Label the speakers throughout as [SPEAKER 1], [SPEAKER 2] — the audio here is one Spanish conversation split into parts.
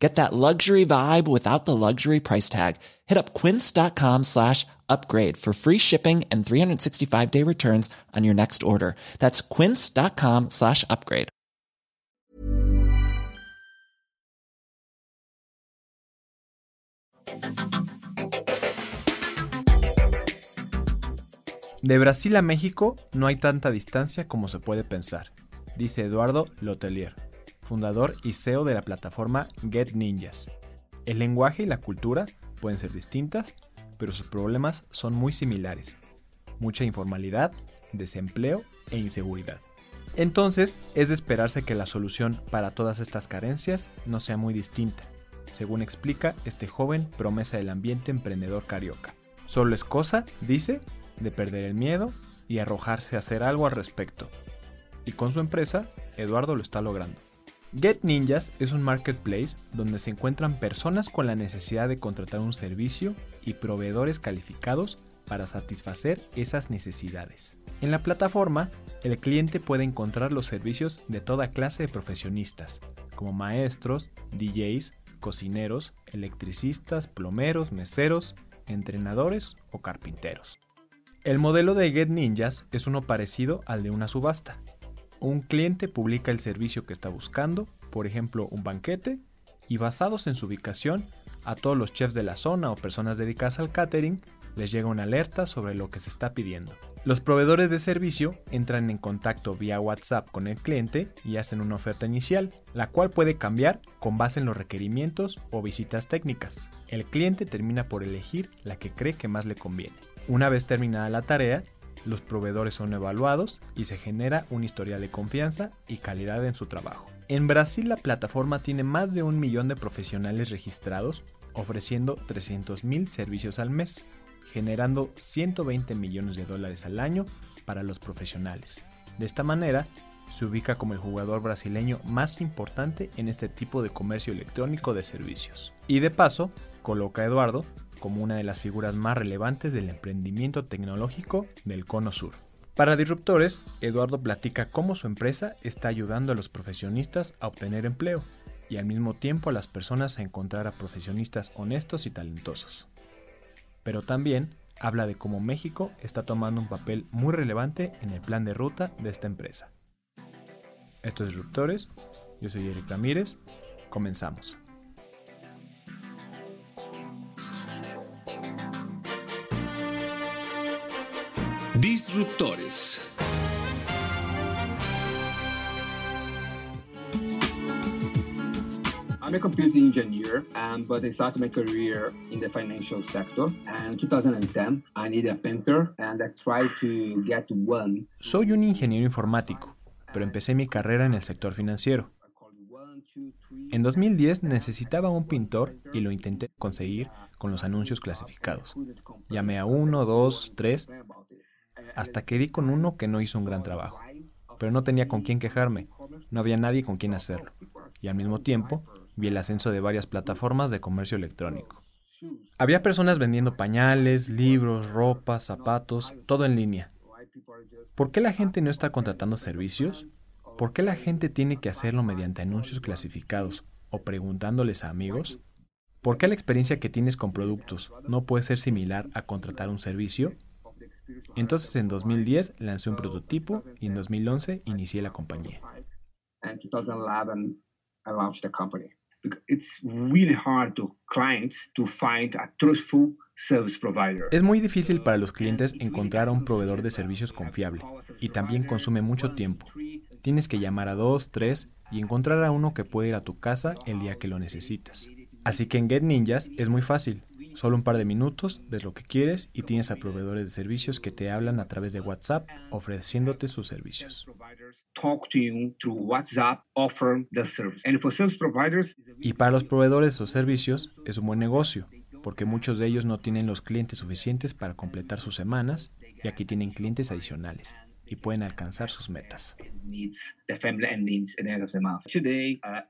[SPEAKER 1] Get that luxury vibe without the luxury price tag. Hit up quince.com slash upgrade for free shipping and 365 day returns on your next order. That's quince.com slash upgrade.
[SPEAKER 2] De Brasil a México no hay tanta distancia como se puede pensar, dice Eduardo Lotelier, fundador y CEO de la plataforma Get Ninjas. El lenguaje y la cultura pueden ser distintas, pero sus problemas son muy similares. Mucha informalidad, desempleo e inseguridad. Entonces, es de esperarse que la solución para todas estas carencias no sea muy distinta, según explica este joven promesa del ambiente emprendedor carioca. Solo es cosa, dice, de perder el miedo y arrojarse a hacer algo al respecto. Y con su empresa, Eduardo lo está logrando. Get Ninjas es un marketplace donde se encuentran personas con la necesidad de contratar un servicio y proveedores calificados para satisfacer esas necesidades. En la plataforma, el cliente puede encontrar los servicios de toda clase de profesionistas, como maestros, DJs, cocineros, electricistas, plomeros, meseros, entrenadores o carpinteros. El modelo de Get Ninjas es uno parecido al de una subasta. Un cliente publica el servicio que está buscando, por ejemplo un banquete, y basados en su ubicación, a todos los chefs de la zona o personas dedicadas al catering les llega una alerta sobre lo que se está pidiendo. Los proveedores de servicio entran en contacto vía WhatsApp con el cliente y hacen una oferta inicial, la cual puede cambiar con base en los requerimientos o visitas técnicas. El cliente termina por elegir la que cree que más le conviene. Una vez terminada la tarea, los proveedores son evaluados y se genera un historial de confianza y calidad en su trabajo. En Brasil la plataforma tiene más de un millón de profesionales registrados ofreciendo 300.000 servicios al mes, generando 120 millones de dólares al año para los profesionales. De esta manera, se ubica como el jugador brasileño más importante en este tipo de comercio electrónico de servicios. Y de paso, coloca a Eduardo como una de las figuras más relevantes del emprendimiento tecnológico del Cono Sur. Para Disruptores, Eduardo platica cómo su empresa está ayudando a los profesionistas a obtener empleo y al mismo tiempo a las personas a encontrar a profesionistas honestos y talentosos. Pero también habla de cómo México está tomando un papel muy relevante en el plan de ruta de esta empresa. Estos Disruptores, yo soy Eric Ramírez, comenzamos.
[SPEAKER 3] Disruptores.
[SPEAKER 4] I'm a computer engineer, um, but I started my career in the financial sector. And in 2010, I needed a printer, and I tried to get one.
[SPEAKER 2] Soy un ingeniero informático, pero empecé mi carrera en el sector financiero. En 2010 necesitaba un pintor y lo intenté conseguir con los anuncios clasificados. Llamé a uno, dos, tres, hasta que di con uno que no hizo un gran trabajo. Pero no tenía con quién quejarme, no había nadie con quien hacerlo. Y al mismo tiempo vi el ascenso de varias plataformas de comercio electrónico. Había personas vendiendo pañales, libros, ropa, zapatos, todo en línea. ¿Por qué la gente no está contratando servicios? ¿Por qué la gente tiene que hacerlo mediante anuncios clasificados o preguntándoles a amigos? ¿Por qué la experiencia que tienes con productos no puede ser similar a contratar un servicio? Entonces en 2010 lancé un prototipo y en 2011 inicié la compañía.
[SPEAKER 4] And 2011, I launched the company. It's really hard to clients to find a truthful service provider.
[SPEAKER 2] Es muy difícil para los clientes encontrar a un proveedor de servicios confiable y también consume mucho tiempo. Tienes que llamar a dos, tres y encontrar a uno que puede ir a tu casa el día que lo necesitas. Así que en Get Ninjas es muy fácil. Solo un par de minutos de lo que quieres y tienes a proveedores de servicios que te hablan a través de WhatsApp ofreciéndote sus servicios. Y para los proveedores o servicios es un buen negocio, porque muchos de ellos no tienen los clientes suficientes para completar sus semanas y aquí tienen clientes adicionales. y pueden alcanzar sus metas.
[SPEAKER 4] uh,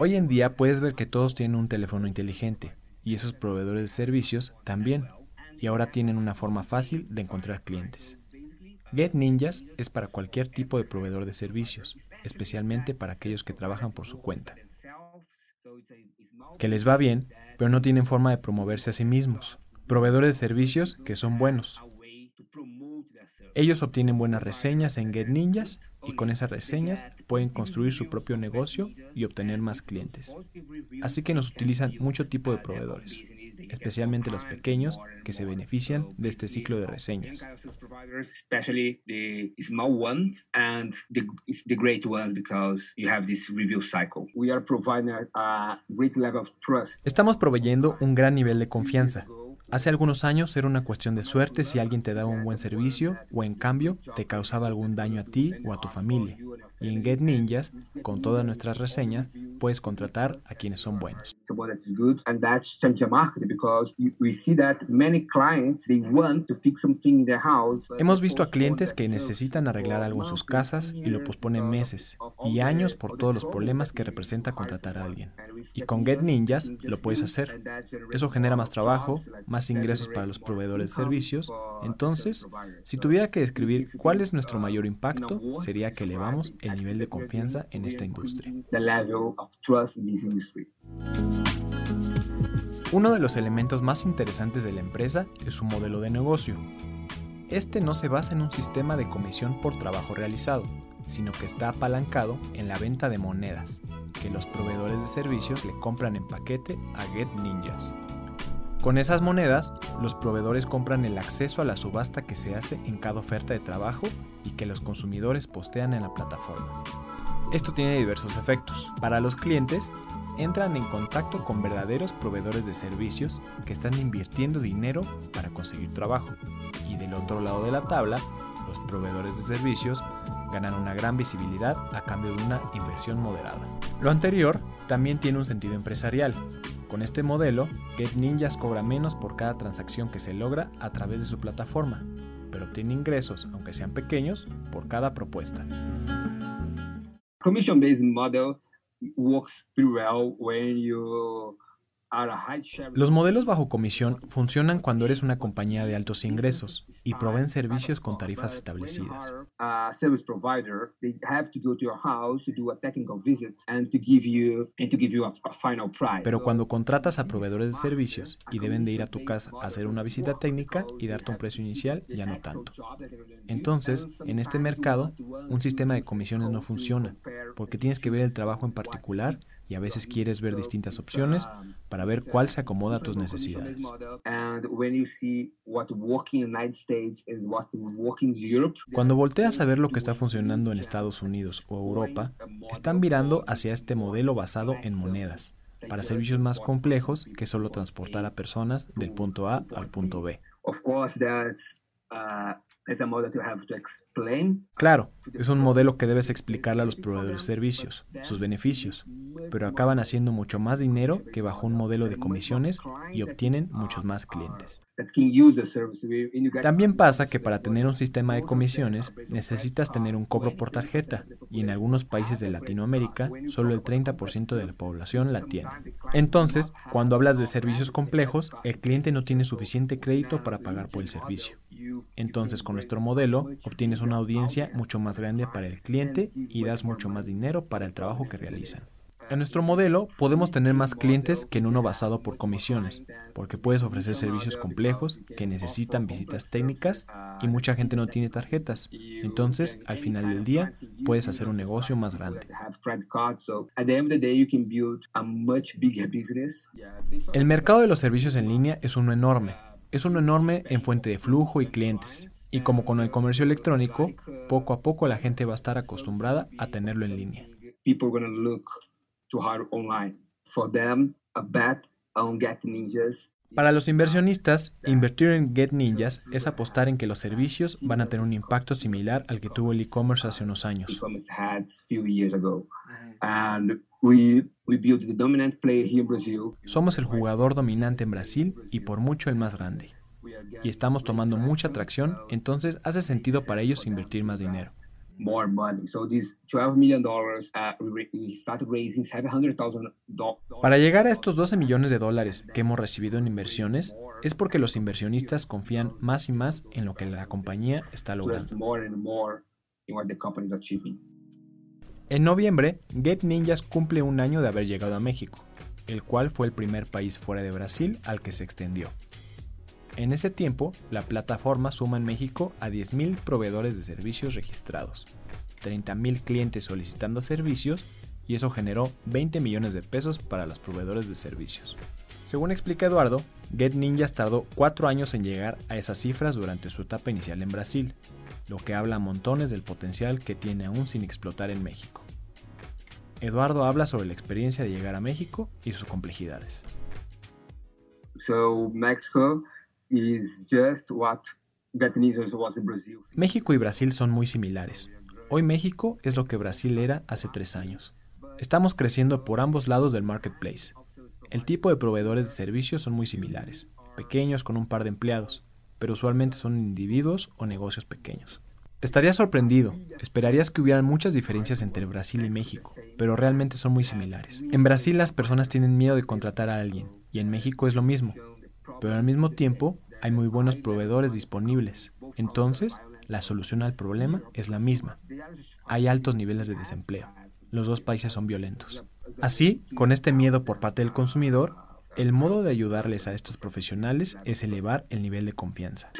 [SPEAKER 2] Hoy en día puedes ver que todos tienen un teléfono inteligente y esos proveedores de servicios también, y ahora tienen una forma fácil de encontrar clientes. Get Ninjas es para cualquier tipo de proveedor de servicios, especialmente para aquellos que trabajan por su cuenta, que les va bien, pero no tienen forma de promoverse a sí mismos. Proveedores de servicios que son buenos. Ellos obtienen buenas reseñas en Get Ninjas y con esas reseñas pueden construir su propio negocio y obtener más clientes. Así que nos utilizan mucho tipo de proveedores, especialmente los pequeños que se benefician de este ciclo de reseñas. Estamos proveyendo un gran nivel de confianza. Hace algunos años era una cuestión de suerte si alguien te daba un buen servicio o en cambio te causaba algún daño a ti o a tu familia. Y en Get Ninjas, con todas nuestras reseñas, puedes contratar a quienes son buenos. Hemos visto a clientes que necesitan arreglar algo en sus casas y lo posponen meses y años por todos los problemas que representa contratar a alguien. Y con Get
[SPEAKER 4] Ninjas,
[SPEAKER 2] lo puedes hacer. Eso genera más trabajo, más ingresos para los proveedores de servicios. Entonces, si tuviera que describir cuál es nuestro
[SPEAKER 4] uh,
[SPEAKER 2] mayor
[SPEAKER 4] a
[SPEAKER 2] impacto, sería que elevamos
[SPEAKER 4] describe
[SPEAKER 2] el nivel de confianza en esta industria. Uno de los elementos más interesantes de la empresa es su modelo de negocio. Este no se basa en un sistema de comisión por trabajo realizado, sino que está apalancado en la venta de monedas, que los proveedores de servicios le compran en paquete a Get Ninjas. Con esas monedas, los proveedores compran el acceso a la subasta que se hace en cada oferta de trabajo y que los consumidores postean en la plataforma. Esto tiene diversos efectos. Para los clientes, entran en contacto con verdaderos proveedores de servicios que están invirtiendo dinero para conseguir trabajo. Y del otro lado de la tabla, los proveedores de servicios ganan una gran visibilidad a cambio de una inversión moderada. Lo anterior también tiene un sentido empresarial. Con este modelo, Get Ninjas cobra menos por cada transacción que se logra a través de su plataforma, pero obtiene ingresos, aunque sean pequeños, por cada propuesta.
[SPEAKER 4] Commission-based model works pretty well when you
[SPEAKER 2] Los modelos bajo comisión funcionan cuando eres una compañía de altos ingresos y proveen servicios con tarifas establecidas.
[SPEAKER 4] Final price.
[SPEAKER 2] Pero cuando contratas a proveedores de servicios y deben de ir a tu casa a hacer una visita técnica y darte un precio inicial, ya no tanto. Entonces, en este mercado, un sistema de comisiones no funciona, porque tienes que ver el trabajo en particular y a veces quieres ver distintas opciones para ver cuál se acomoda a tus necesidades. Cuando volteas a ver lo que está funcionando en Estados Unidos o Europa, están mirando hacia este modelo basado en monedas, para servicios más complejos que solo transportar a personas del punto A al punto B.
[SPEAKER 4] of course, that's uh,
[SPEAKER 2] Claro, es un modelo que debes explicarle a los proveedores de servicios, sus beneficios, pero acaban haciendo mucho más dinero que bajo un modelo de comisiones y obtienen muchos más clientes.
[SPEAKER 4] You get-
[SPEAKER 2] También pasa que para tener un sistema de comisiones necesitas tener un cobro por tarjeta y en algunos países de Latinoamérica solo el 30% de la población la tiene. Entonces, cuando hablas de servicios complejos, el cliente no tiene suficiente crédito para pagar por el servicio. Entonces, con nuestro modelo, obtienes una audiencia mucho más grande para el cliente y das mucho más dinero para el trabajo que realizan. En nuestro modelo podemos tener más clientes que en uno basado por comisiones, porque puedes ofrecer servicios complejos que necesitan visitas técnicas y mucha gente no tiene tarjetas. Entonces, al final del día, puedes hacer un negocio más grande. El mercado de los servicios en línea es uno enorme. Es uno enorme en fuente de flujo y clientes. Y como con el comercio electrónico, poco a poco la gente va a estar acostumbrada a tenerlo en línea.
[SPEAKER 4] People are gonna look to hire online. For them, a bet on Get Ninjas
[SPEAKER 2] Para los inversionistas, invertir en Get Ninjas es apostar en que los servicios van a tener un impacto similar al que tuvo el e-commerce hace unos años.
[SPEAKER 4] And we we built the dominant player here in Brazil.
[SPEAKER 2] Somos el jugador dominante en Brasil y por mucho el más grande. y estamos tomando mucha atracción, entonces hace sentido para ellos invertir más dinero.
[SPEAKER 4] more money. So these 12 million dollars, uh, we, started raising 700,000 dollars.
[SPEAKER 2] Para llegar a estos 12 millones de dólares que hemos recibido en inversiones, es porque los inversionistas confían más y más en lo que la compañía está logrando.
[SPEAKER 4] more and more in what the company is achieving.
[SPEAKER 2] En noviembre, Get Ninjas cumple un año de haber llegado a México, el cual fue el primer país fuera de Brasil al que se extendió. En ese tiempo, la plataforma suma en México a 10.000 proveedores de servicios registrados, 30.000 clientes solicitando servicios y eso generó 20 millones de pesos para los proveedores de servicios. Según explica Eduardo, Get Ninjas tardó 4 años en llegar a esas cifras durante su etapa inicial en Brasil, lo que habla a montones del potencial que tiene aún sin explotar en México. Eduardo habla sobre la experiencia de llegar a México y sus complejidades.
[SPEAKER 4] So Mexico is just what Vietnamese was in Brazil.
[SPEAKER 2] México y Brasil son muy similares. Hoy México es lo que Brasil era hace tres años. Estamos creciendo por ambos lados del marketplace. El tipo de proveedores de servicios son muy similares, pequeños con un par de empleados, pero usualmente son individuos o negocios pequeños. Estarías sorprendido, esperarías que hubieran muchas diferencias entre Brasil y México, pero realmente son muy similares. En Brasil las personas tienen miedo de contratar a alguien, y en México es lo mismo, pero al mismo tiempo hay muy buenos proveedores disponibles. Entonces, la solución al problema es la misma. Hay altos niveles de desempleo. Los dos países son violentos. Así, con este miedo por parte del consumidor, el modo de ayudarles a estos profesionales es elevar el nivel de confianza.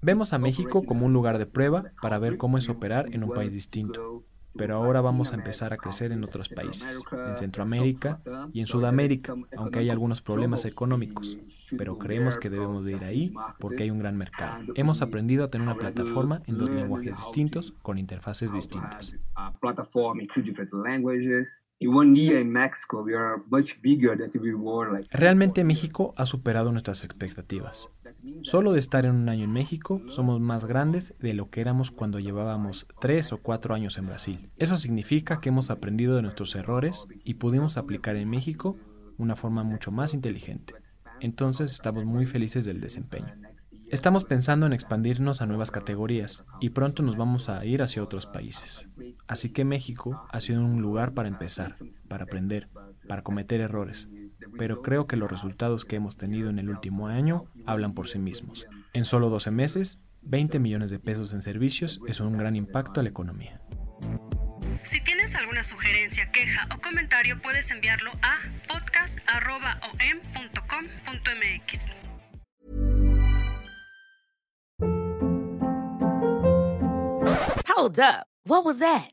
[SPEAKER 2] Vemos a México como un lugar de prueba para ver cómo es operar en un país distinto pero ahora vamos a empezar a crecer en otros países, en Centroamérica y en Sudamérica, aunque hay algunos problemas económicos, pero creemos que debemos de ir ahí porque hay un gran mercado. Hemos aprendido a tener una plataforma en dos lenguajes distintos con interfaces distintas. Realmente México ha superado nuestras expectativas. Solo de estar en un año en México somos más grandes de lo que éramos cuando llevábamos tres o cuatro años en Brasil. Eso significa que hemos aprendido de nuestros errores y pudimos aplicar en México una forma mucho más inteligente. Entonces estamos muy felices del desempeño. Estamos pensando en expandirnos a nuevas categorías y pronto nos vamos a ir hacia otros países. Así que México ha sido un lugar para empezar, para aprender, para cometer errores pero creo que los resultados que hemos tenido en el último año hablan por sí mismos. En solo 12 meses, 20 millones de pesos en servicios es un gran impacto a la economía.
[SPEAKER 3] Si tienes alguna sugerencia, queja o comentario, puedes enviarlo a podcast.om.com.mx.
[SPEAKER 5] Hold up. What was that?